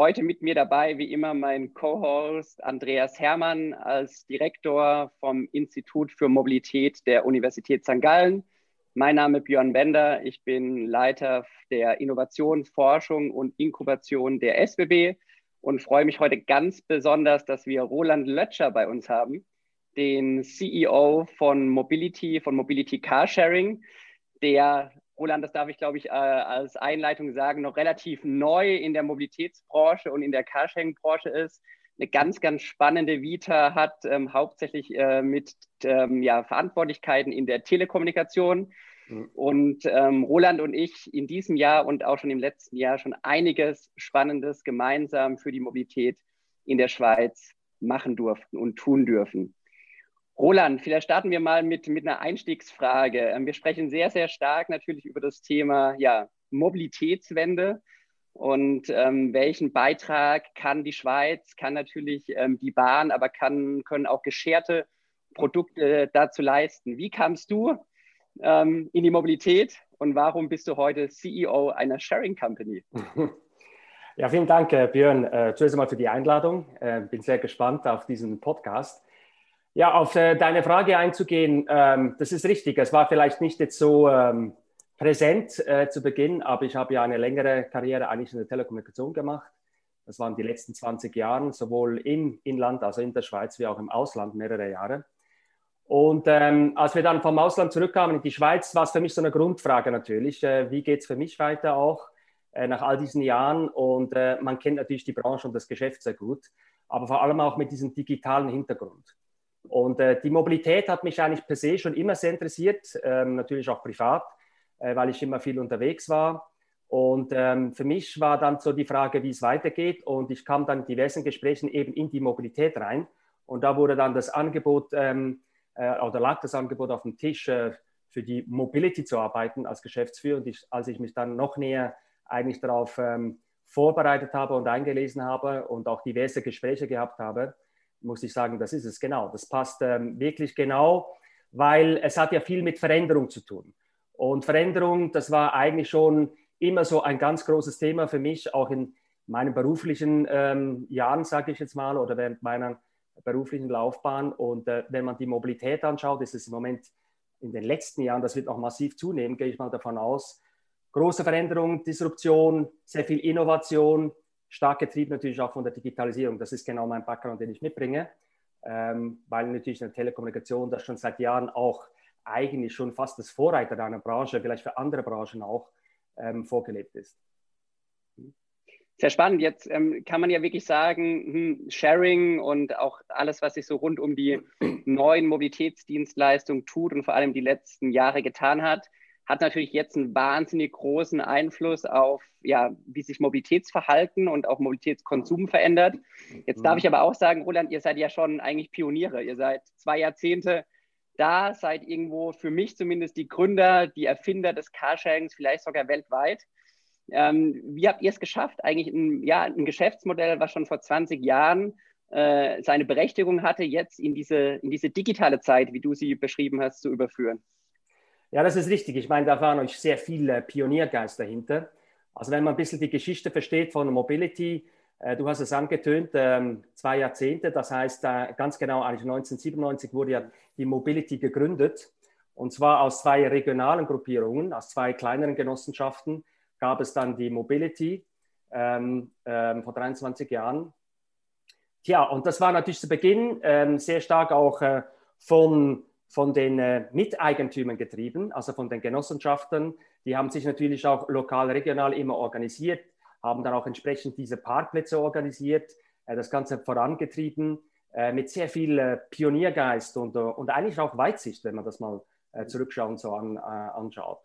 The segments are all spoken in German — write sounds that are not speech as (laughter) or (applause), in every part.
Heute mit mir dabei, wie immer, mein Co-Host Andreas Hermann als Direktor vom Institut für Mobilität der Universität St. Gallen. Mein Name ist Björn Bender. Ich bin Leiter der Innovation, Forschung und Inkubation der SBB und freue mich heute ganz besonders, dass wir Roland Lötscher bei uns haben, den CEO von Mobility, von Mobility Carsharing, der Roland, das darf ich, glaube ich, äh, als Einleitung sagen, noch relativ neu in der Mobilitätsbranche und in der Carsharing-Branche ist, eine ganz, ganz spannende Vita hat, ähm, hauptsächlich äh, mit ähm, ja, Verantwortlichkeiten in der Telekommunikation. Mhm. Und ähm, Roland und ich in diesem Jahr und auch schon im letzten Jahr schon einiges Spannendes gemeinsam für die Mobilität in der Schweiz machen durften und tun dürfen. Roland, vielleicht starten wir mal mit, mit einer Einstiegsfrage. Ähm, wir sprechen sehr, sehr stark natürlich über das Thema ja, Mobilitätswende und ähm, welchen Beitrag kann die Schweiz, kann natürlich ähm, die Bahn, aber kann, können auch gescherte Produkte dazu leisten. Wie kamst du ähm, in die Mobilität und warum bist du heute CEO einer Sharing Company? (laughs) Ja, vielen Dank, äh, Björn, äh, zuerst einmal für die Einladung. Äh, bin sehr gespannt auf diesen Podcast. Ja, auf äh, deine Frage einzugehen, ähm, das ist richtig. Es war vielleicht nicht jetzt so ähm, präsent äh, zu Beginn, aber ich habe ja eine längere Karriere eigentlich in der Telekommunikation gemacht. Das waren die letzten 20 Jahre, sowohl im Inland, also in der Schweiz, wie auch im Ausland mehrere Jahre. Und ähm, als wir dann vom Ausland zurückkamen in die Schweiz, war es für mich so eine Grundfrage natürlich. Äh, wie geht es für mich weiter auch äh, nach all diesen Jahren? Und äh, man kennt natürlich die Branche und das Geschäft sehr gut, aber vor allem auch mit diesem digitalen Hintergrund. Und äh, die Mobilität hat mich eigentlich per se schon immer sehr interessiert, ähm, natürlich auch privat, äh, weil ich immer viel unterwegs war. Und ähm, für mich war dann so die Frage, wie es weitergeht. Und ich kam dann in diversen Gesprächen eben in die Mobilität rein. Und da wurde dann das Angebot ähm, äh, oder lag das Angebot auf dem Tisch, äh, für die Mobility zu arbeiten als Geschäftsführer. Und ich, als ich mich dann noch näher eigentlich darauf ähm, vorbereitet habe und eingelesen habe und auch diverse Gespräche gehabt habe, muss ich sagen, das ist es genau. Das passt ähm, wirklich genau, weil es hat ja viel mit Veränderung zu tun. Und Veränderung, das war eigentlich schon immer so ein ganz großes Thema für mich, auch in meinen beruflichen ähm, Jahren, sage ich jetzt mal, oder während meiner beruflichen Laufbahn. Und äh, wenn man die Mobilität anschaut, ist es im Moment in den letzten Jahren, das wird auch massiv zunehmen, gehe ich mal davon aus. Große Veränderung, Disruption, sehr viel Innovation, stark getrieben natürlich auch von der Digitalisierung. Das ist genau mein Background, den ich mitbringe, ähm, weil natürlich in der Telekommunikation das schon seit Jahren auch eigentlich schon fast das Vorreiter einer Branche, vielleicht für andere Branchen auch, ähm, vorgelebt ist. Sehr spannend. Jetzt ähm, kann man ja wirklich sagen, hm, Sharing und auch alles, was sich so rund um die neuen Mobilitätsdienstleistungen tut und vor allem die letzten Jahre getan hat, hat natürlich jetzt einen wahnsinnig großen Einfluss auf, ja, wie sich Mobilitätsverhalten und auch Mobilitätskonsum verändert. Jetzt darf mhm. ich aber auch sagen, Roland, ihr seid ja schon eigentlich Pioniere. Ihr seid zwei Jahrzehnte da, seid irgendwo für mich zumindest die Gründer, die Erfinder des Carsharings, vielleicht sogar weltweit. Ähm, wie habt ihr es geschafft, eigentlich ein, ja, ein Geschäftsmodell, was schon vor 20 Jahren äh, seine Berechtigung hatte, jetzt in diese, in diese digitale Zeit, wie du sie beschrieben hast, zu überführen? Ja, das ist richtig. Ich meine, da waren euch sehr viele Pioniergeist dahinter. Also wenn man ein bisschen die Geschichte versteht von Mobility, äh, du hast es angetönt, ähm, zwei Jahrzehnte, das heißt äh, ganz genau, eigentlich 1997 wurde ja die Mobility gegründet. Und zwar aus zwei regionalen Gruppierungen, aus zwei kleineren Genossenschaften gab es dann die Mobility ähm, ähm, vor 23 Jahren. Tja, und das war natürlich zu Beginn ähm, sehr stark auch äh, von von den äh, Miteigentümern getrieben, also von den Genossenschaften. Die haben sich natürlich auch lokal, regional immer organisiert, haben dann auch entsprechend diese Parkplätze organisiert, äh, das Ganze vorangetrieben, äh, mit sehr viel äh, Pioniergeist und, äh, und eigentlich auch Weitsicht, wenn man das mal äh, zurückschauen so an, anschaut.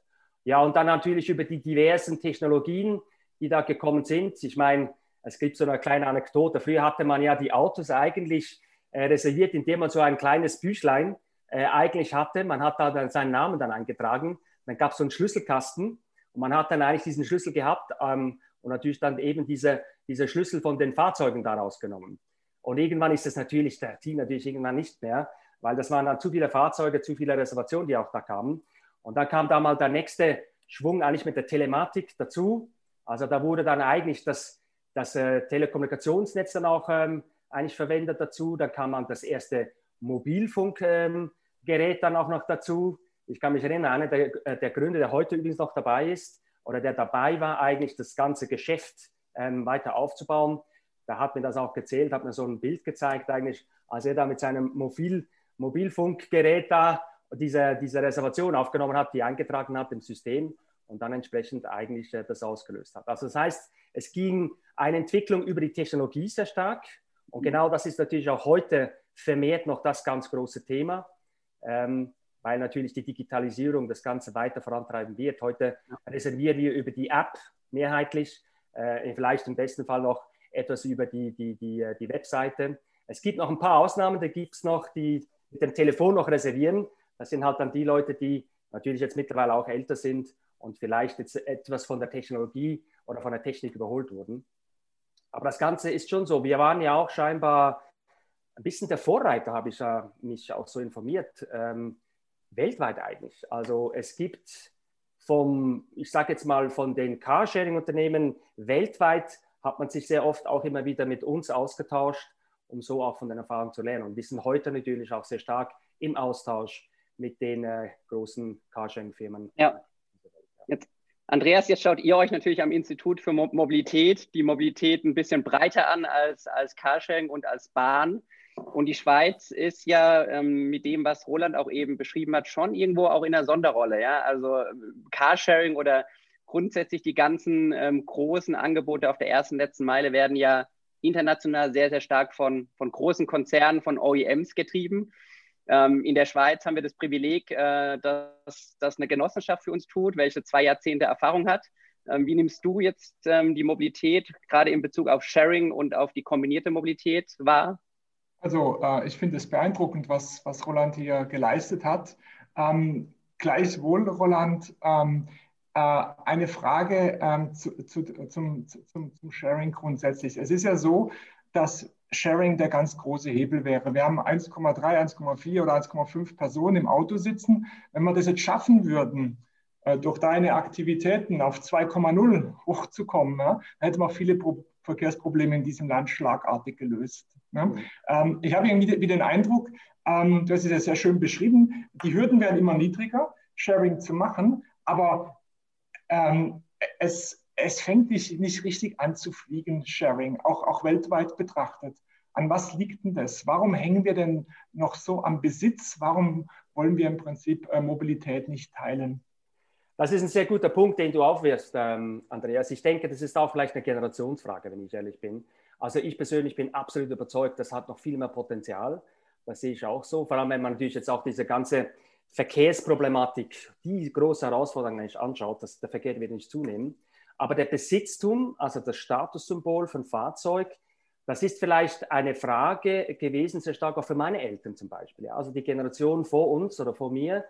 Ja, und dann natürlich über die diversen Technologien, die da gekommen sind. Ich meine, es gibt so eine kleine Anekdote. Früher hatte man ja die Autos eigentlich reserviert, indem man so ein kleines Büchlein äh, eigentlich hatte. Man hat da dann seinen Namen dann eingetragen. Dann gab es so einen Schlüsselkasten und man hat dann eigentlich diesen Schlüssel gehabt ähm, und natürlich dann eben diese, diese Schlüssel von den Fahrzeugen daraus genommen. Und irgendwann ist es natürlich, der Team natürlich irgendwann nicht mehr, weil das waren dann zu viele Fahrzeuge, zu viele Reservationen, die auch da kamen. Und dann kam da mal der nächste Schwung eigentlich mit der Telematik dazu. Also da wurde dann eigentlich das, das äh, Telekommunikationsnetz dann auch ähm, eigentlich verwendet dazu. Dann kam man das erste Mobilfunkgerät ähm, dann auch noch dazu. Ich kann mich erinnern, einer der, äh, der, Gründer, der heute übrigens noch dabei ist oder der dabei war, eigentlich das ganze Geschäft ähm, weiter aufzubauen. Da hat mir das auch gezählt, hat mir so ein Bild gezeigt, eigentlich, als er da mit seinem Mobil, Mobilfunkgerät da diese, diese Reservation aufgenommen hat, die eingetragen hat im System und dann entsprechend eigentlich äh, das ausgelöst hat. Also das heißt, es ging eine Entwicklung über die Technologie sehr stark und genau das ist natürlich auch heute vermehrt noch das ganz große Thema, ähm, weil natürlich die Digitalisierung das Ganze weiter vorantreiben wird. Heute reservieren wir über die App mehrheitlich, äh, vielleicht im besten Fall noch etwas über die, die, die, äh, die Webseite. Es gibt noch ein paar Ausnahmen, da gibt es noch die mit dem Telefon noch reservieren. Das sind halt dann die Leute, die natürlich jetzt mittlerweile auch älter sind und vielleicht jetzt etwas von der Technologie oder von der Technik überholt wurden. Aber das Ganze ist schon so. Wir waren ja auch scheinbar ein bisschen der Vorreiter, habe ich ja mich auch so informiert, ähm, weltweit eigentlich. Also es gibt vom, ich sage jetzt mal, von den Carsharing-Unternehmen weltweit hat man sich sehr oft auch immer wieder mit uns ausgetauscht, um so auch von den Erfahrungen zu lernen. Und wir sind heute natürlich auch sehr stark im Austausch mit den äh, großen Carsharing-Firmen. Ja. Jetzt, Andreas, jetzt schaut ihr euch natürlich am Institut für Mobilität die Mobilität ein bisschen breiter an als, als Carsharing und als Bahn. Und die Schweiz ist ja ähm, mit dem, was Roland auch eben beschrieben hat, schon irgendwo auch in der Sonderrolle. Ja? Also Carsharing oder grundsätzlich die ganzen ähm, großen Angebote auf der ersten, letzten Meile werden ja international sehr, sehr stark von, von großen Konzernen, von OEMs getrieben. Ähm, in der Schweiz haben wir das Privileg, äh, dass das eine Genossenschaft für uns tut, welche zwei Jahrzehnte Erfahrung hat. Ähm, wie nimmst du jetzt ähm, die Mobilität gerade in Bezug auf Sharing und auf die kombinierte Mobilität wahr? Also äh, ich finde es beeindruckend, was, was Roland hier geleistet hat. Ähm, gleichwohl, Roland, ähm, äh, eine Frage ähm, zu, zu, zum, zum, zum Sharing grundsätzlich. Es ist ja so, dass Sharing der ganz große Hebel wäre. Wir haben 1,3, 1,4 oder 1,5 Personen im Auto sitzen. Wenn wir das jetzt schaffen würden, äh, durch deine Aktivitäten auf 2,0 hochzukommen, ja, dann hätten wir viele Pro Verkehrsprobleme in diesem Land schlagartig gelöst. Ja. Ähm, ich habe irgendwie wie den Eindruck, ähm, du hast es ja sehr schön beschrieben, die Hürden werden immer niedriger, Sharing zu machen, aber ähm, es, es fängt nicht, nicht richtig an zu fliegen, Sharing, auch, auch weltweit betrachtet. An was liegt denn das? Warum hängen wir denn noch so am Besitz? Warum wollen wir im Prinzip äh, Mobilität nicht teilen? Das ist ein sehr guter Punkt, den du aufwirfst, ähm, Andreas. Ich denke, das ist auch vielleicht eine Generationsfrage, wenn ich ehrlich bin. Also ich persönlich bin absolut überzeugt, das hat noch viel mehr Potenzial. Das sehe ich auch so. Vor allem, wenn man natürlich jetzt auch diese ganze Verkehrsproblematik, die große Herausforderung eigentlich anschaut, dass der Verkehr wird nicht zunehmen. Aber der Besitztum, also das Statussymbol von Fahrzeug, das ist vielleicht eine Frage gewesen, sehr stark auch für meine Eltern zum Beispiel. Also die Generation vor uns oder vor mir.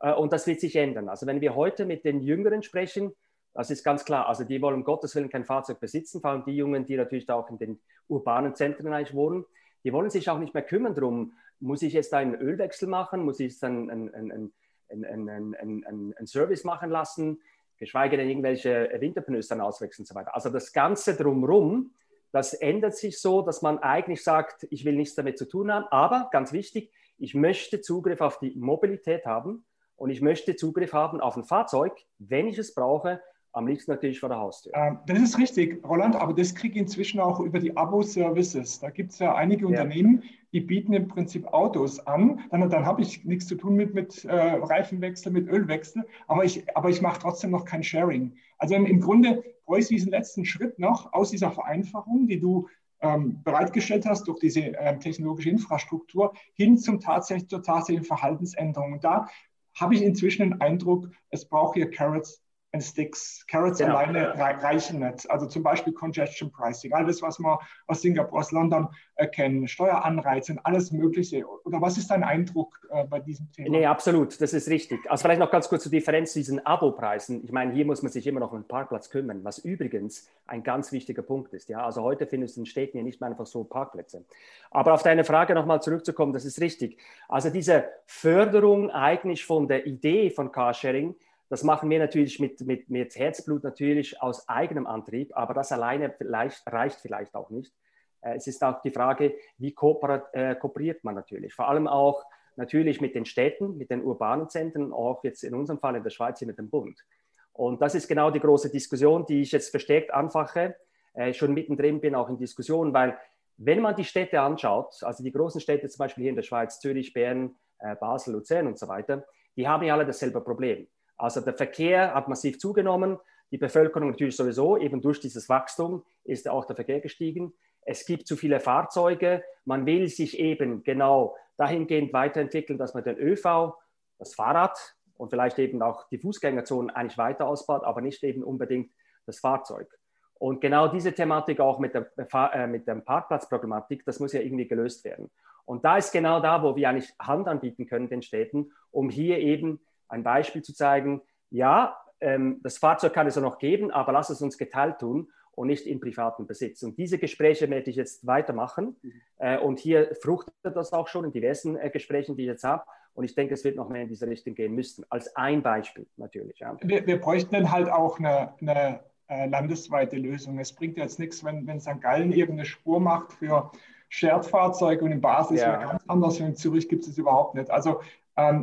Äh, und das wird sich ändern. Also wenn wir heute mit den Jüngeren sprechen, das ist ganz klar. Also die wollen um Gottes Willen kein Fahrzeug besitzen, vor allem die Jungen, die natürlich da auch in den urbanen Zentren eigentlich wohnen. Die wollen sich auch nicht mehr kümmern darum, muss ich jetzt einen Ölwechsel machen, muss ich jetzt einen, einen, einen, einen, Service machen lassen, geschweige denn irgendwelche Winterpneus dann auswechseln und so weiter. Also das Ganze drumherum, das ändert sich so, dass man eigentlich sagt, ich will nichts damit zu tun haben, aber ganz wichtig, ich möchte Zugriff auf die Mobilität haben und ich möchte Zugriff haben auf ein Fahrzeug, wenn ich es brauche, am liebsten natürlich vor der Haustür. Ähm, das ist richtig, Roland, aber das kriege ich inzwischen auch über die Abo-Services. Da gibt es ja einige ja. Unternehmen, die bieten im Prinzip Autos an. Dann, dann habe ich nichts zu tun mit, mit äh, Reifenwechsel, mit Ölwechsel, aber ich, aber ich mache trotzdem noch kein Sharing. Also im, im Grunde bräuchte ich diesen letzten Schritt noch aus dieser Vereinfachung, die du ähm, bereitgestellt hast durch diese äh, technologische Infrastruktur, hin zum tatsächlich, zur tatsächlichen Verhaltensänderung. Und da habe ich inzwischen den Eindruck, es braucht hier Carrots and Sticks. Carrots genau. alleine reichen nicht. Also zum Beispiel Congestion Pricing, alles, was wir aus Singapur, aus London äh, kennen, Steueranreize, alles Mögliche. Oder was ist dein Eindruck äh, bei diesem Thema? Nee, absolut, das ist richtig. Also vielleicht noch ganz kurz zur Differenz zu diesen Abo-Preisen. Ich meine, hier muss man sich immer noch um den Parkplatz kümmern, was übrigens ein ganz wichtiger Punkt ist. Ja? Also heute findest du in Städten ja nicht mehr einfach so Parkplätze. Aber auf deine Frage nochmal zurückzukommen, das ist richtig. Also diese Förderung eigentlich von der Idee von Carsharing, das machen wir natürlich mit, mit, mit Herzblut natürlich aus eigenem Antrieb, aber das alleine vielleicht, reicht vielleicht auch nicht. Äh, es ist auch die Frage, wie äh, kooperiert man natürlich. Vor allem auch natürlich mit den Städten, mit den urbanen Zentren, auch jetzt in unserem Fall in der Schweiz hier mit dem Bund. Und das ist genau die große Diskussion, die ich jetzt verstärkt anfache, äh, schon mittendrin bin auch in Diskussionen, weil wenn man die Städte anschaut, also die großen Städte zum Beispiel hier in der Schweiz, Zürich, Bern, äh, Basel, Luzern und so weiter, die haben ja alle dasselbe Problem. Also der Verkehr hat massiv zugenommen, die Bevölkerung natürlich sowieso, eben durch dieses Wachstum ist auch der Verkehr gestiegen. Es gibt zu viele Fahrzeuge, man will sich eben genau dahingehend weiterentwickeln, dass man den ÖV, das Fahrrad und vielleicht eben auch die Fußgängerzonen eigentlich weiter ausbaut, aber nicht eben unbedingt das Fahrzeug. Und genau diese Thematik auch mit der, äh, mit der Parkplatzproblematik, das muss ja irgendwie gelöst werden. Und da ist genau da, wo wir eigentlich Hand anbieten können den Städten, um hier eben ein Beispiel zu zeigen, ja, ähm, das Fahrzeug kann es ja noch geben, aber lass es uns geteilt tun und nicht im privaten Besitz. Und diese Gespräche werde ich jetzt weitermachen. Mhm. Äh, und hier fruchtet das auch schon in diversen äh, Gesprächen, die ich jetzt habe. Und ich denke, es wird noch mehr in diese Richtung gehen müssen. Als ein Beispiel natürlich. Ja. Wir, wir, bräuchten dann halt auch eine, eine äh, landesweite Lösung. Es bringt jetzt nichts, wenn, wenn St. Gallen irgendeine Spur macht für Shared-Fahrzeuge und in Basel ist ja. ganz anders und in Zürich gibt es überhaupt nicht. Also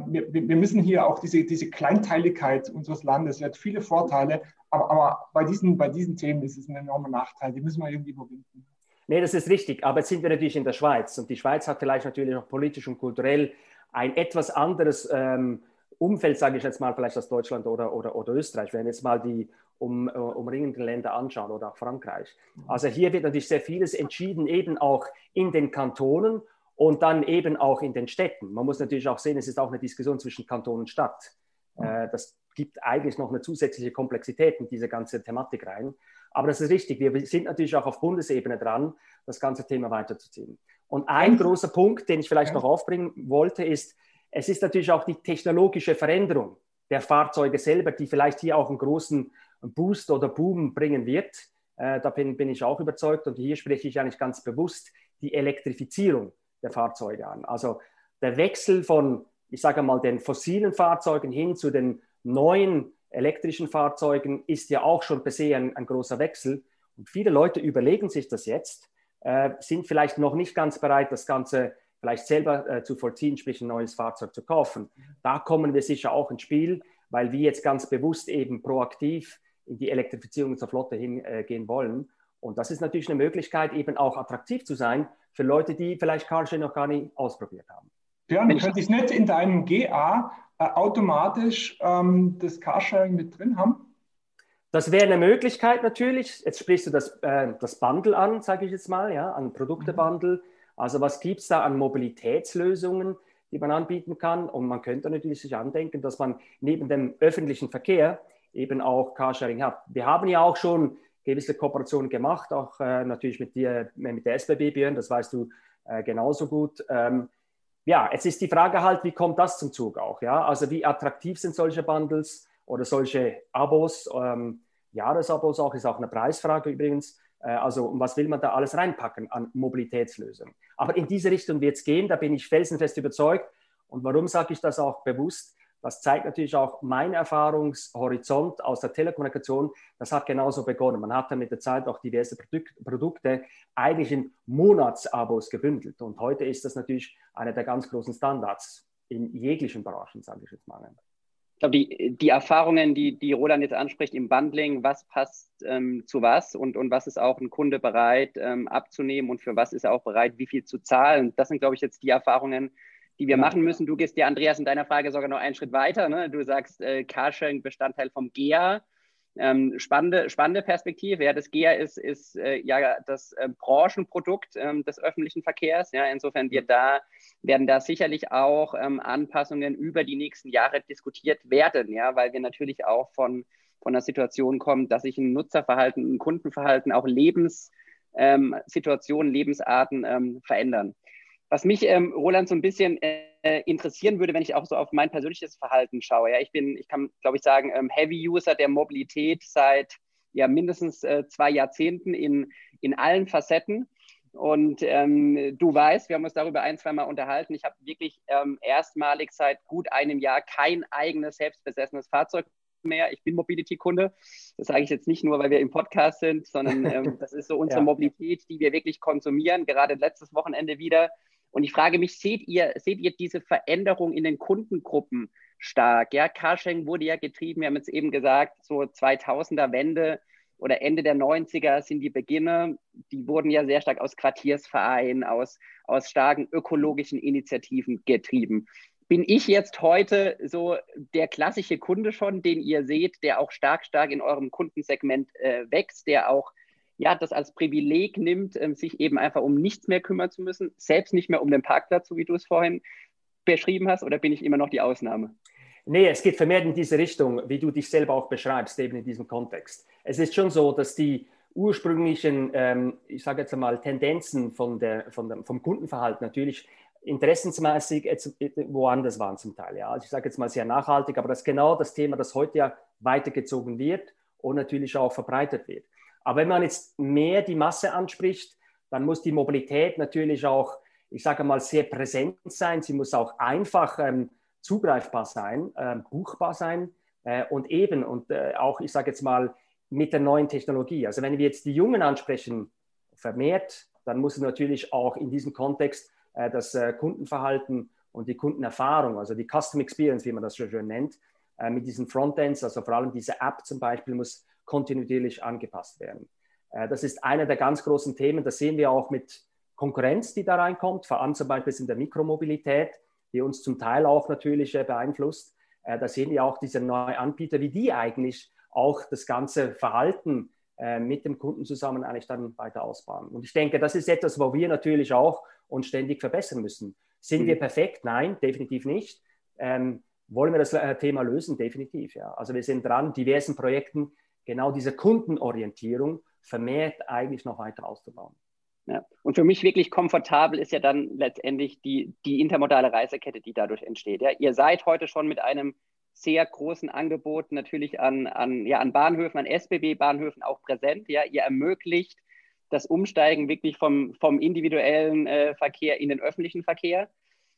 wir, wir, müssen hier auch diese, diese Kleinteiligkeit unseres Landes, hat viele Vorteile, aber, aber bei, diesen, bei diesen Themen ist es ein enormer Nachteil, die müssen wir irgendwie überwinden. Nee, das ist richtig, aber jetzt sind wir natürlich in der Schweiz und die Schweiz hat vielleicht natürlich noch politisch und kulturell ein etwas anderes ähm, Umfeld, sage ich jetzt mal, vielleicht als Deutschland oder, oder, oder Österreich, wenn wir jetzt mal die um, uh, umringenden Länder anschauen oder auch Frankreich. Also hier wird natürlich sehr vieles entschieden, eben auch in den Kantonen und dann eben auch in den Städten. Man muss natürlich auch sehen, es ist auch eine Diskussion zwischen Kanton und Stadt. Äh, das gibt eigentlich noch eine zusätzliche Komplexität in diese ganze Thematik rein. Aber das ist richtig. Wir sind natürlich auch auf Bundesebene dran, das ganze Thema weiterzuziehen. Und ein großer Punkt, den ich vielleicht noch aufbringen wollte, ist, es ist natürlich auch die technologische Veränderung der Fahrzeuge selber, die vielleicht hier auch einen großen Boost oder Boom bringen wird. Äh, da bin, bin ich auch überzeugt. Und hier spreche ich eigentlich ganz bewusst die Elektrifizierung der Fahrzeuge an. Also der Wechsel von, ich sage mal, den fossilen Fahrzeugen hin zu den neuen elektrischen Fahrzeugen ist ja auch schon per se ein, ein großer Wechsel. Und viele Leute überlegen sich das jetzt, äh, sind vielleicht noch nicht ganz bereit, das Ganze vielleicht selber äh, zu vollziehen, sprich ein neues Fahrzeug zu kaufen. Da kommen wir sicher auch ins Spiel, weil wir jetzt ganz bewusst eben proaktiv in die Elektrifizierung zur Flotte hingehen äh, wollen. Und das ist natürlich eine Möglichkeit, eben auch attraktiv zu sein für Leute, die vielleicht Carsharing noch gar nicht ausprobiert haben. Björn, könnte ich nicht in deinem GA äh, automatisch ähm, das Carsharing mit drin haben? Das wäre eine Möglichkeit natürlich. Jetzt sprichst du das, äh, das Bundle an, sage ich jetzt mal, ja, an Produktebundle. Mhm. Also was gibt es da an Mobilitätslösungen, die man anbieten kann? Und man könnte natürlich sich andenken, dass man neben dem öffentlichen Verkehr eben auch Carsharing hat. Wir haben ja auch schon gewisse Kooperationen gemacht, auch äh, natürlich mit dir, mit der SBB, Björn, das weißt du äh, genauso gut. Ähm, ja, jetzt ist die Frage halt, wie kommt das zum Zug auch? Ja? Also wie attraktiv sind solche Bundles oder solche Abos? Ähm, Jahresabos auch, ist auch eine Preisfrage übrigens. Äh, also was will man da alles reinpacken an Mobilitätslösungen? Aber in diese Richtung wird es gehen, da bin ich felsenfest überzeugt. Und warum sage ich das auch bewusst? Das zeigt natürlich auch mein Erfahrungshorizont aus der Telekommunikation. Das hat genauso begonnen. Man hat dann mit der Zeit auch diverse Produk Produkte eigentlich in Monatsabos gebündelt. Und heute ist das natürlich einer der ganz großen Standards in jeglichen Branchen, sage ich jetzt mal. Ich glaube, die, die Erfahrungen, die, die Roland jetzt anspricht im Bundling, was passt ähm, zu was und, und was ist auch ein Kunde bereit ähm, abzunehmen und für was ist er auch bereit, wie viel zu zahlen. Das sind, glaube ich, jetzt die Erfahrungen, die wir machen müssen. Du gehst dir, Andreas, in deiner Frage sogar noch einen Schritt weiter. Ne? Du sagst, äh, Carsharing Bestandteil vom GEA. Ähm, spannende, spannende Perspektive. Ja, das GEA ist, ist äh, ja das äh, Branchenprodukt ähm, des öffentlichen Verkehrs. Ja, insofern wird da, werden da sicherlich auch ähm, Anpassungen über die nächsten Jahre diskutiert werden, ja, weil wir natürlich auch von von einer Situation kommt, dass sich ein Nutzerverhalten, ein Kundenverhalten, auch Lebenssituationen, ähm, Lebensarten ähm, verändern. Was mich, ähm, Roland, so ein bisschen äh, interessieren würde, wenn ich auch so auf mein persönliches Verhalten schaue. Ja, ich bin, ich kann, glaube ich, sagen, ähm, Heavy User der Mobilität seit ja mindestens äh, zwei Jahrzehnten in, in allen Facetten. Und ähm, du weißt, wir haben uns darüber ein, zwei Mal unterhalten. Ich habe wirklich ähm, erstmalig seit gut einem Jahr kein eigenes selbstbesessenes Fahrzeug mehr. Ich bin Mobility-Kunde. Das sage ich jetzt nicht nur, weil wir im Podcast sind, sondern ähm, (laughs) das ist so unsere ja. Mobilität, die wir wirklich konsumieren. Gerade letztes Wochenende wieder. Und ich frage mich, seht ihr, seht ihr diese Veränderung in den Kundengruppen stark? Ja, Carsharing wurde ja getrieben, wir haben jetzt eben gesagt, so 2000er Wende oder Ende der 90er sind die Beginne, die wurden ja sehr stark aus Quartiersvereinen, aus, aus starken ökologischen Initiativen getrieben. Bin ich jetzt heute so der klassische Kunde schon, den ihr seht, der auch stark, stark in eurem Kundensegment äh, wächst, der auch ja, das als Privileg nimmt, ähm, sich eben einfach um nichts mehr kümmern zu müssen, selbst nicht mehr um den Parkplatz, so wie du es vorhin beschrieben hast, oder bin ich immer noch die Ausnahme? Nee, es geht vermehrt in diese Richtung, wie du dich selber auch beschreibst, eben in diesem Kontext. Es ist schon so, dass die ursprünglichen, ähm, ich sage jetzt einmal, Tendenzen von der, von der, vom Kundenverhalten natürlich interessensmäßig woanders waren zum Teil. Ja. Also ich sage jetzt mal sehr nachhaltig, aber das ist genau das Thema, das heute ja weitergezogen wird und natürlich auch verbreitet wird. Aber wenn man jetzt mehr die Masse anspricht, dann muss die Mobilität natürlich auch, ich sage mal, sehr präsent sein. Sie muss auch einfach ähm, zugreifbar sein, äh, buchbar sein äh, und eben und äh, auch, ich sage jetzt mal, mit der neuen Technologie. Also wenn wir jetzt die Jungen ansprechen, vermehrt, dann muss natürlich auch in diesem Kontext äh, das äh, Kundenverhalten und die Kundenerfahrung, also die Custom Experience, wie man das so schön nennt, äh, mit diesen Frontends, also vor allem diese App zum Beispiel, muss kontinuierlich angepasst werden. das ist einer der ganz großen Themen. Das sehen wir auch mit Konkurrenz, die da reinkommt, vor allem zum Beispiel in der Mikromobilität die uns zum Teil auch natürlich äh, beeinflusst. Äh, da sehen wir auch diese neuen Anbieter, wie die eigentlich auch das ganze Verhalten äh, mit dem Kunden zusammen eigentlich dann weiter ausbauen. Und ich denke, das ist etwas, wo wir natürlich auch uns ständig verbessern müssen. Sind mhm. wir perfekt? Nein, definitiv nicht. Ähm, wollen wir das Thema lösen? Definitiv, ja. Also wir sind dran, diversen Projekten genau diese Kundenorientierung vermehrt eigentlich noch weiter auszubauen. Ja. Und für mich wirklich komfortabel ist ja dann letztendlich die, die intermodale Reisekette, die dadurch entsteht. Ja. Ihr seid heute schon mit einem sehr großen Angebot natürlich an, an, ja, an Bahnhöfen, an SBB-Bahnhöfen auch präsent. Ja. Ihr ermöglicht das Umsteigen wirklich vom, vom individuellen äh, Verkehr in den öffentlichen Verkehr.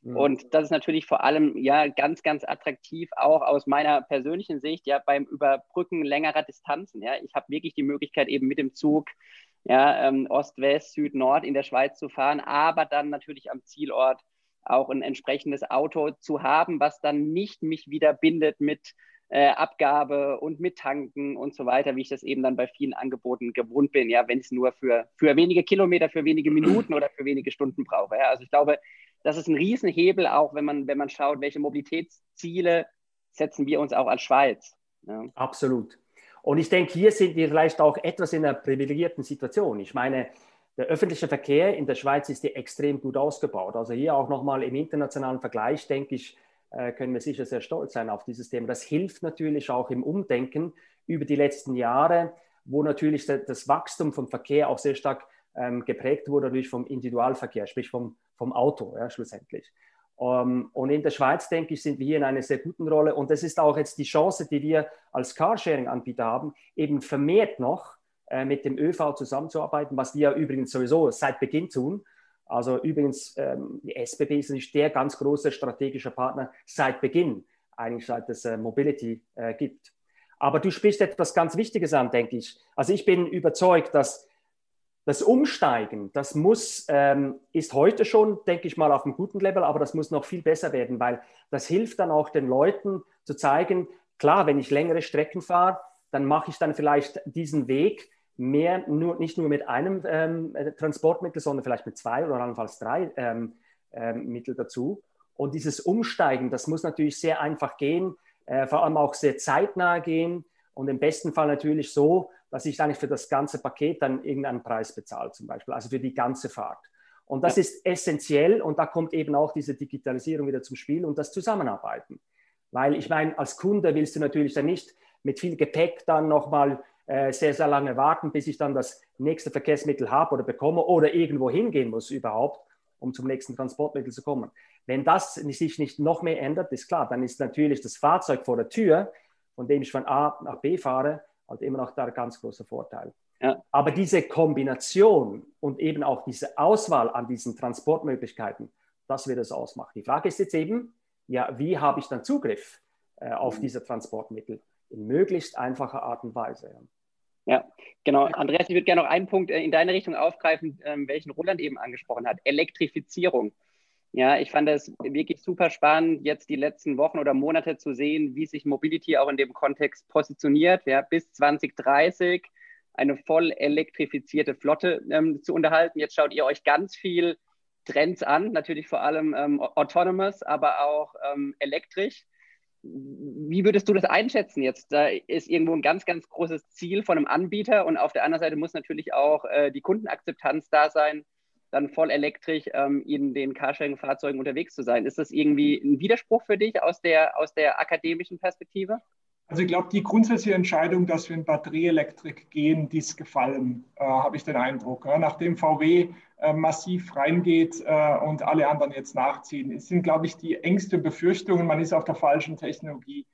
Mhm. Und das ist natürlich vor allem ja ganz, ganz attraktiv, auch aus meiner persönlichen Sicht, ja, beim Überbrücken längerer Distanzen. Ja. Ich habe wirklich die Möglichkeit, eben mit dem Zug ja, ähm, Ost, West, Süd, Nord in der Schweiz zu fahren, aber dann natürlich am Zielort auch ein entsprechendes Auto zu haben, was dann nicht mich wieder bindet mit äh, Abgabe und mit Tanken und so weiter, wie ich das eben dann bei vielen Angeboten gewohnt bin, ja, wenn ich es nur für, für wenige Kilometer, für wenige Minuten oder für wenige Stunden brauche. Ja. Also ich glaube, das ist ein Riesenhebel, auch wenn man, wenn man schaut, welche Mobilitätsziele setzen wir uns auch als Schweiz. Ja. Absolut. Und ich denke, hier sind wir vielleicht auch etwas in einer privilegierten Situation. Ich meine, der öffentliche Verkehr in der Schweiz ist hier extrem gut ausgebaut. Also hier auch nochmal im internationalen Vergleich, denke ich, äh, können wir sicher sehr stolz sein auf dieses Thema. Das hilft natürlich auch im Umdenken über die letzten Jahre, wo natürlich das Wachstum vom Verkehr auch sehr stark ähm, geprägt wurde, natürlich vom Individualverkehr, sprich vom, vom Auto ja, schlussendlich. Um, ähm, und in der Schweiz, denke ich, sind wir hier in einer sehr guten Rolle. Und das ist auch jetzt die Chance, die wir als Carsharing-Anbieter haben, eben vermehrt noch äh, mit dem ÖV zusammenzuarbeiten, was wir übrigens sowieso seit Beginn tun. Also übrigens, ähm, die SBB ist natürlich der ganz große strategische Partner seit Beginn, eigentlich seit es äh, Mobility äh, gibt. Aber du sprichst etwas ganz Wichtiges an, denke ich. Also ich bin überzeugt, dass das Umsteigen, das muss, ähm, ist heute schon, denke ich mal, auf einem guten Level, aber das muss noch viel besser werden, weil das hilft dann auch den Leuten zu zeigen, klar, wenn ich längere Strecken fahre, dann mache ich dann vielleicht diesen Weg mehr, nur, nicht nur mit einem ähm, Transportmittel, sondern vielleicht mit zwei oder allenfalls drei ähm, ähm, Mittel dazu. Und dieses Umsteigen, das muss natürlich sehr einfach gehen, äh, vor allem auch sehr zeitnah gehen und im besten Fall natürlich so, dass ich eigentlich für das ganze Paket dann irgendeinen Preis bezahle, zum Beispiel, also für die ganze Fahrt. Und das ja. ist essentiell und da kommt eben auch diese Digitalisierung wieder zum Spiel und das Zusammenarbeiten. Weil ich meine, als Kunde willst du natürlich dann nicht mit viel Gepäck dann nochmal äh, sehr, sehr lange warten, bis ich dann das nächste Verkehrsmittel habe oder bekomme oder irgendwo hingehen muss überhaupt, um zum nächsten Transportmittel zu kommen. Wenn das sich nicht noch mehr ändert, ist klar, dann ist natürlich das Fahrzeug vor der Tür, von dem ich von A nach B fahre, halt immer noch da ganz großer Vorteil. Ja. Aber diese Kombination und eben auch diese Auswahl an diesen Transportmöglichkeiten, das wird es ausmachen. Die Frage ist jetzt eben, ja, wie habe ich dann Zugriff äh, auf mhm. diese Transportmittel in möglichst einfacher Art und Weise? Ja, genau. Andreas, ich würde gerne noch einen Punkt äh, in deine Richtung aufgreifen, ähm, welchen Roland eben angesprochen hat. Elektrifizierung. Ja, ich fand das wirklich super spannend, jetzt die letzten Wochen oder Monate zu sehen, wie sich Mobility auch in dem Kontext positioniert. Ja, bis 2030 eine voll elektrifizierte Flotte ähm, zu unterhalten. Jetzt schaut ihr euch ganz viel Trends an, natürlich vor allem ähm, autonomous, aber auch ähm, elektrisch. Wie würdest du das einschätzen jetzt? Da ist irgendwo ein ganz, ganz großes Ziel von einem Anbieter und auf der anderen Seite muss natürlich auch äh, die Kundenakzeptanz da sein, dann voll elektrisch ähm, in den Carsharing-Fahrzeugen unterwegs zu sein. Ist das irgendwie ein Widerspruch für dich aus der, aus der akademischen Perspektive? Also ich glaube, die grundsätzliche Entscheidung, dass wir in Batterieelektrik gehen, die ist gefallen, äh, habe ich den Eindruck. Ja. Nachdem VW äh, massiv reingeht äh, und alle anderen jetzt nachziehen, sind, glaube ich, die Ängste und Befürchtungen, man ist auf der falschen Technologie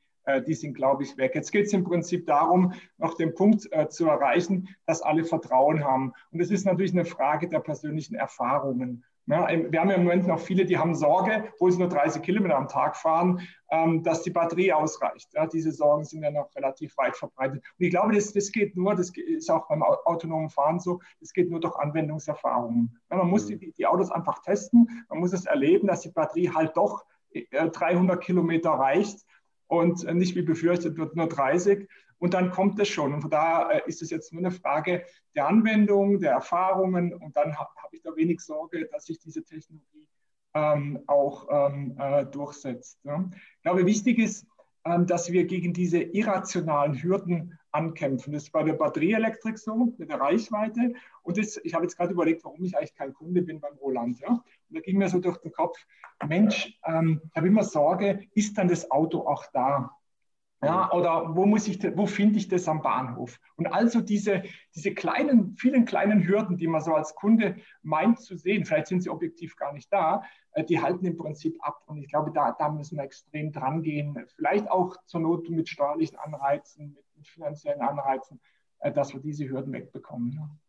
die sind, glaube ich, weg. Jetzt geht es im Prinzip darum, noch den Punkt äh, zu erreichen, dass alle Vertrauen haben. Und es ist natürlich eine Frage der persönlichen Erfahrungen. Ja, wir haben ja im Moment noch viele, die haben Sorge, wo sie nur 30 Kilometer am Tag fahren, ähm, dass die Batterie ausreicht. Ja, diese Sorgen sind ja noch relativ weit verbreitet. Und ich glaube, das, das geht nur, das ist auch beim autonomen Fahren so, das geht nur durch Anwendungserfahrungen. Ja, man muss mhm. die, die Autos einfach testen, man muss es erleben, dass die Batterie halt doch 300 äh, Kilometer reicht und nicht wie befürchtet wird nur 30. Und dann kommt es schon. Und von daher äh, ist es jetzt nur eine Frage der Anwendung, der Erfahrungen. Und dann habe hab ich da wenig Sorge, dass sich diese Technologie ähm, auch ähm, äh, durchsetzt. Ja. Ich glaube, wichtig ist, ähm, dass wir gegen diese irrationalen Hürden ankämpfen. Das ist bei der Batterieelektrik so, mit der Reichweite. Und das, ich habe jetzt gerade überlegt, warum ich eigentlich kein Kunde bin beim Roland. Ja? Und da ging mir so durch den Kopf, Mensch, ähm, ich habe immer Sorge, ist dann das Auto auch da? Ja, oder wo muss ich, wo finde ich das am Bahnhof? Und also diese, diese kleinen, vielen kleinen Hürden, die man so als Kunde meint zu sehen, vielleicht sind sie objektiv gar nicht da, äh, die halten im Prinzip ab. Und ich glaube, da, da müssen wir extrem dran gehen. Vielleicht auch zur Not mit steuerlichen Anreizen, mit mit finanziellen Anreizen, dass wir diese Hürden wegbekommen.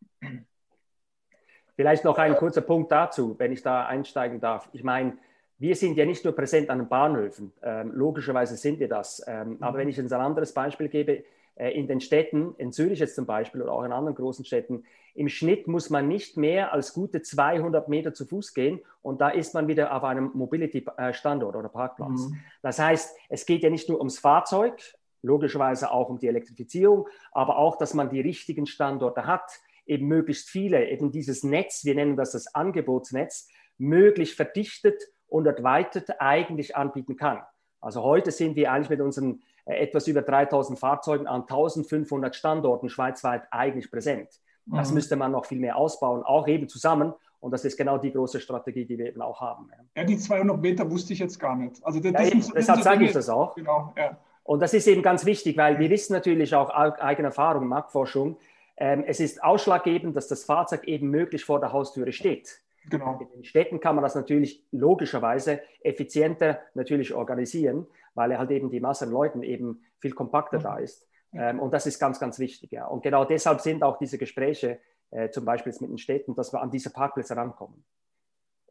Vielleicht noch ein kurzer Punkt dazu, wenn ich da einsteigen darf. Ich meine, wir sind ja nicht nur präsent an den Bahnhöfen, ähm, logischerweise sind wir das. Ähm, mhm. Aber wenn ich jetzt ein anderes Beispiel gebe, äh, in den Städten, in Zürich jetzt zum Beispiel oder auch in anderen großen Städten, im Schnitt muss man nicht mehr als gute 200 Meter zu Fuß gehen und da ist man wieder auf einem Mobility-Standort oder Parkplatz. Mhm. Das heißt, es geht ja nicht nur ums Fahrzeug, logischerweise auch um die Elektrifizierung, aber auch, dass man die richtigen Standorte hat, eben möglichst viele, eben dieses Netz, wir nennen das das Angebotsnetz, möglichst verdichtet und erweitert eigentlich anbieten kann. Also heute sind wir eigentlich mit unseren äh, etwas über 3000 Fahrzeugen an 1500 Standorten schweizweit eigentlich präsent. Das mhm. müsste man noch viel mehr ausbauen, auch eben zusammen. Und das ist genau die große Strategie, die wir eben auch haben. Ja, die 200 Meter wusste ich jetzt gar nicht. Also das, ja, eben, deshalb sage ich das auch. Genau, ja. Und das ist eben ganz wichtig, weil wir wissen natürlich auch eigene Erfahrung, Marktforschung, ähm, es ist ausschlaggebend, dass das Fahrzeug eben möglich vor der Haustüre steht. Genau. In den Städten kann man das natürlich logischerweise effizienter natürlich organisieren, weil halt eben die Masse an Leuten eben viel kompakter mhm. da ist. Ähm, und das ist ganz, ganz wichtig. Ja. Und genau deshalb sind auch diese Gespräche, äh, zum Beispiel mit den Städten, dass wir an diese Parkplätze rankommen.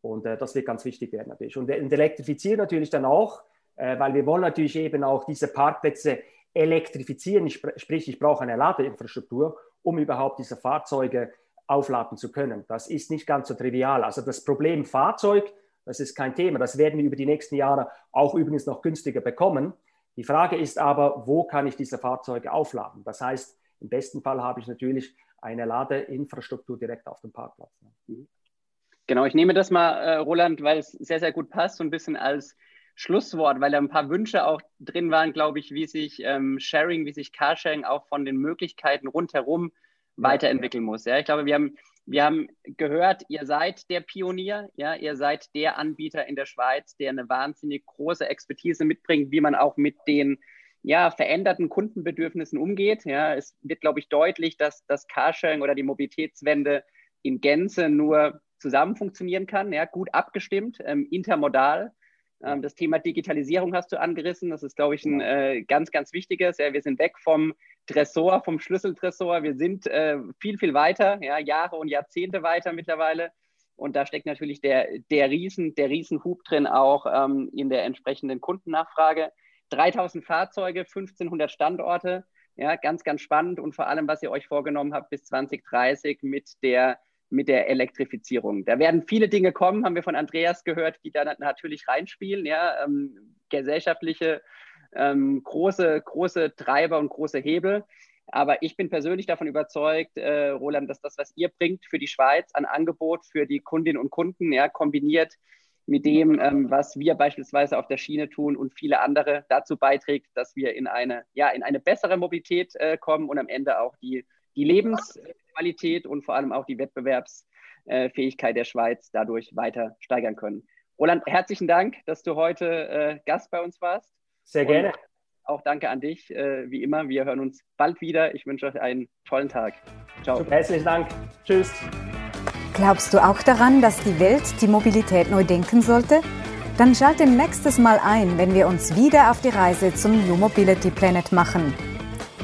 Und äh, das wird ganz wichtig werden natürlich. Und, und elektrifizieren natürlich dann auch, äh, weil wir wollen natürlich eben auch diese Parkplätze elektrifizieren, sprich ich brauche eine Ladeinfrastruktur, um überhaupt diese Fahrzeuge aufladen zu können. Das ist nicht ganz so trivial. Also das Problem Fahrzeug, das ist kein Thema. Das werden wir über die nächsten Jahre auch übrigens noch günstiger bekommen. Die Frage ist aber, wo kann ich diese Fahrzeuge aufladen? Das heißt, im besten Fall habe ich natürlich eine Ladeinfrastruktur direkt auf dem Parkplatz. Genau, ich nehme das mal, äh, Roland, weil es sehr, sehr gut passt, so ein bisschen als Schlusswort, weil da ein paar Wünsche auch drin waren, glaube ich, wie sich ähm, Sharing, wie sich Carsharing auch von den Möglichkeiten rundherum weiterentwickeln muss. Ja, ich glaube, wir haben, wir haben gehört, ihr seid der Pionier, ja, ihr seid der Anbieter in der Schweiz, der eine wahnsinnig große Expertise mitbringt, wie man auch mit den ja, veränderten Kundenbedürfnissen umgeht. Ja, es wird, glaube ich, deutlich, dass das Carsharing oder die Mobilitätswende in Gänze nur zusammen funktionieren kann, ja, gut abgestimmt, ähm, intermodal. Ähm, das Thema Digitalisierung hast du angerissen. Das ist, glaube ich, ein äh, ganz, ganz wichtiges. Ja, wir sind weg vom Tresor, vom Schlüsseltresor. Wir sind äh, viel, viel weiter, ja, Jahre und Jahrzehnte weiter mittlerweile. Und da steckt natürlich der, der, Riesen, der Riesenhub drin auch ähm, in der entsprechenden Kundennachfrage. 3000 Fahrzeuge, 1500 Standorte. Ja, ganz, ganz spannend und vor allem, was ihr euch vorgenommen habt bis 2030 mit der, mit der Elektrifizierung. Da werden viele Dinge kommen, haben wir von Andreas gehört, die da natürlich reinspielen. Ja, ähm, gesellschaftliche ähm, große, große Treiber und große Hebel. Aber ich bin persönlich davon überzeugt, äh, Roland, dass das, was ihr bringt für die Schweiz an Angebot für die Kundinnen und Kunden, ja, kombiniert mit dem, ähm, was wir beispielsweise auf der Schiene tun und viele andere dazu beiträgt, dass wir in eine, ja, in eine bessere Mobilität äh, kommen und am Ende auch die, die Lebensqualität und vor allem auch die Wettbewerbsfähigkeit der Schweiz dadurch weiter steigern können. Roland, herzlichen Dank, dass du heute äh, Gast bei uns warst. Sehr gerne. Und auch danke an dich, äh, wie immer. Wir hören uns bald wieder. Ich wünsche euch einen tollen Tag. Ciao. Herzlichen Dank. Tschüss. Glaubst du auch daran, dass die Welt die Mobilität neu denken sollte? Dann schalte nächstes Mal ein, wenn wir uns wieder auf die Reise zum New Mobility Planet machen.